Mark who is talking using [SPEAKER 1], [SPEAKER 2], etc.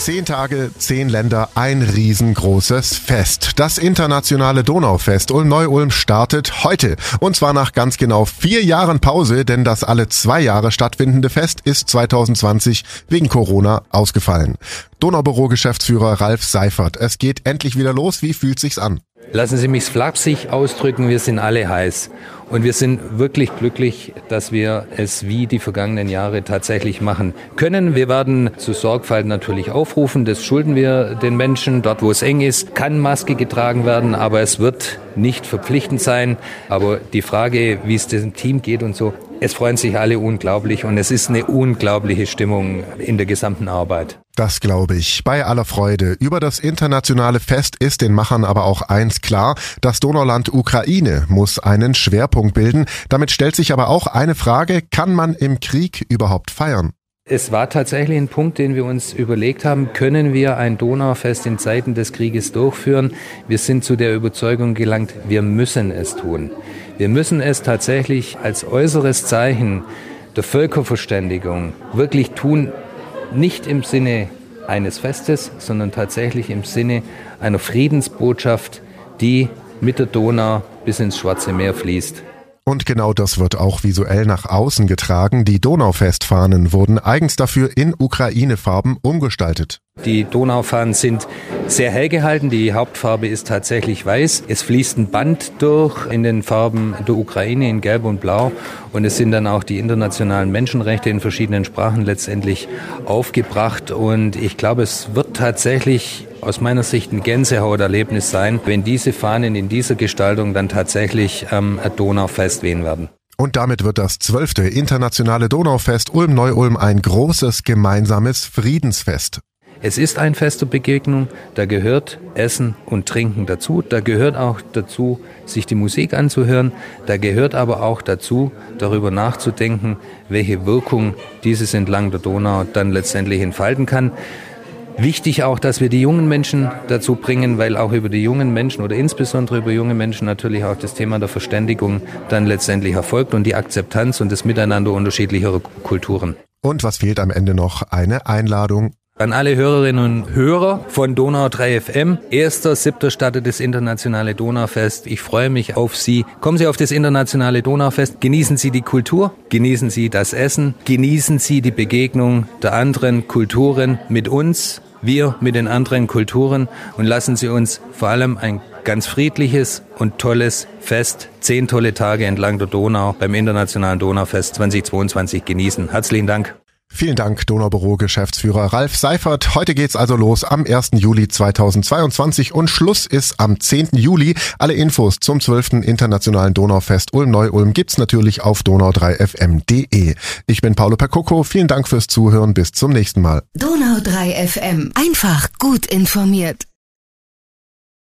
[SPEAKER 1] Zehn Tage, zehn Länder, ein riesengroßes Fest. Das internationale Donaufest Ulm-Neu-Ulm startet heute. Und zwar nach ganz genau vier Jahren Pause, denn das alle zwei Jahre stattfindende Fest ist 2020 wegen Corona ausgefallen. Donaubüro-Geschäftsführer Ralf Seifert. Es geht endlich wieder los. Wie fühlt sich's an?
[SPEAKER 2] Lassen Sie mich flapsig ausdrücken, wir sind alle heiß. Und wir sind wirklich glücklich, dass wir es wie die vergangenen Jahre tatsächlich machen können. Wir werden zu Sorgfalt natürlich aufrufen. Das schulden wir den Menschen. Dort, wo es eng ist, kann Maske getragen werden, aber es wird nicht verpflichtend sein. Aber die Frage, wie es dem Team geht und so, es freuen sich alle unglaublich und es ist eine unglaubliche Stimmung in der gesamten Arbeit.
[SPEAKER 1] Das glaube ich. Bei aller Freude. Über das internationale Fest ist den Machern aber auch eins klar. Das Donauland Ukraine muss einen Schwerpunkt bilden. Damit stellt sich aber auch eine Frage, kann man im Krieg überhaupt feiern?
[SPEAKER 2] Es war tatsächlich ein Punkt, den wir uns überlegt haben, können wir ein Donaufest in Zeiten des Krieges durchführen? Wir sind zu der Überzeugung gelangt, wir müssen es tun. Wir müssen es tatsächlich als äußeres Zeichen der Völkerverständigung wirklich tun, nicht im Sinne eines Festes, sondern tatsächlich im Sinne einer Friedensbotschaft, die mit der Donau bis ins Schwarze Meer fließt.
[SPEAKER 1] Und genau das wird auch visuell nach außen getragen. Die Donaufestfahnen wurden eigens dafür in Ukraine-Farben umgestaltet.
[SPEAKER 2] Die Donaufahnen sind sehr hell gehalten. Die Hauptfarbe ist tatsächlich weiß. Es fließt ein Band durch in den Farben der Ukraine in Gelb und Blau. Und es sind dann auch die internationalen Menschenrechte in verschiedenen Sprachen letztendlich aufgebracht. Und ich glaube, es wird tatsächlich aus meiner Sicht ein Gänsehauterlebnis sein, wenn diese Fahnen in dieser Gestaltung dann tatsächlich ähm, Donaufest wehen werden.
[SPEAKER 1] Und damit wird das zwölfte internationale Donaufest Ulm-Neu-Ulm ein großes gemeinsames Friedensfest.
[SPEAKER 2] Es ist ein Fest der Begegnung, da gehört Essen und Trinken dazu, da gehört auch dazu, sich die Musik anzuhören, da gehört aber auch dazu, darüber nachzudenken, welche Wirkung dieses entlang der Donau dann letztendlich entfalten kann. Wichtig auch, dass wir die jungen Menschen dazu bringen, weil auch über die jungen Menschen oder insbesondere über junge Menschen natürlich auch das Thema der Verständigung dann letztendlich erfolgt und die Akzeptanz und das Miteinander unterschiedlicher Kulturen.
[SPEAKER 1] Und was fehlt am Ende noch? Eine Einladung
[SPEAKER 2] an alle Hörerinnen und Hörer von Donau 3 FM. Erster, siebter startet das internationale Donaufest. Ich freue mich auf Sie. Kommen Sie auf das internationale Donaufest. Genießen Sie die Kultur. Genießen Sie das Essen. Genießen Sie die Begegnung der anderen Kulturen mit uns. Wir mit den anderen Kulturen und lassen Sie uns vor allem ein ganz friedliches und tolles Fest, zehn tolle Tage entlang der Donau beim Internationalen Donaufest 2022 genießen. Herzlichen Dank.
[SPEAKER 1] Vielen Dank, Donaubüro-Geschäftsführer Ralf Seifert. Heute geht's also los am 1. Juli 2022 und Schluss ist am 10. Juli. Alle Infos zum 12. Internationalen Donaufest Ulm-Neu-Ulm gibt's natürlich auf donau3fm.de. Ich bin Paolo Percoco. Vielen Dank fürs Zuhören. Bis zum nächsten Mal.
[SPEAKER 3] Donau3 FM. Einfach gut informiert.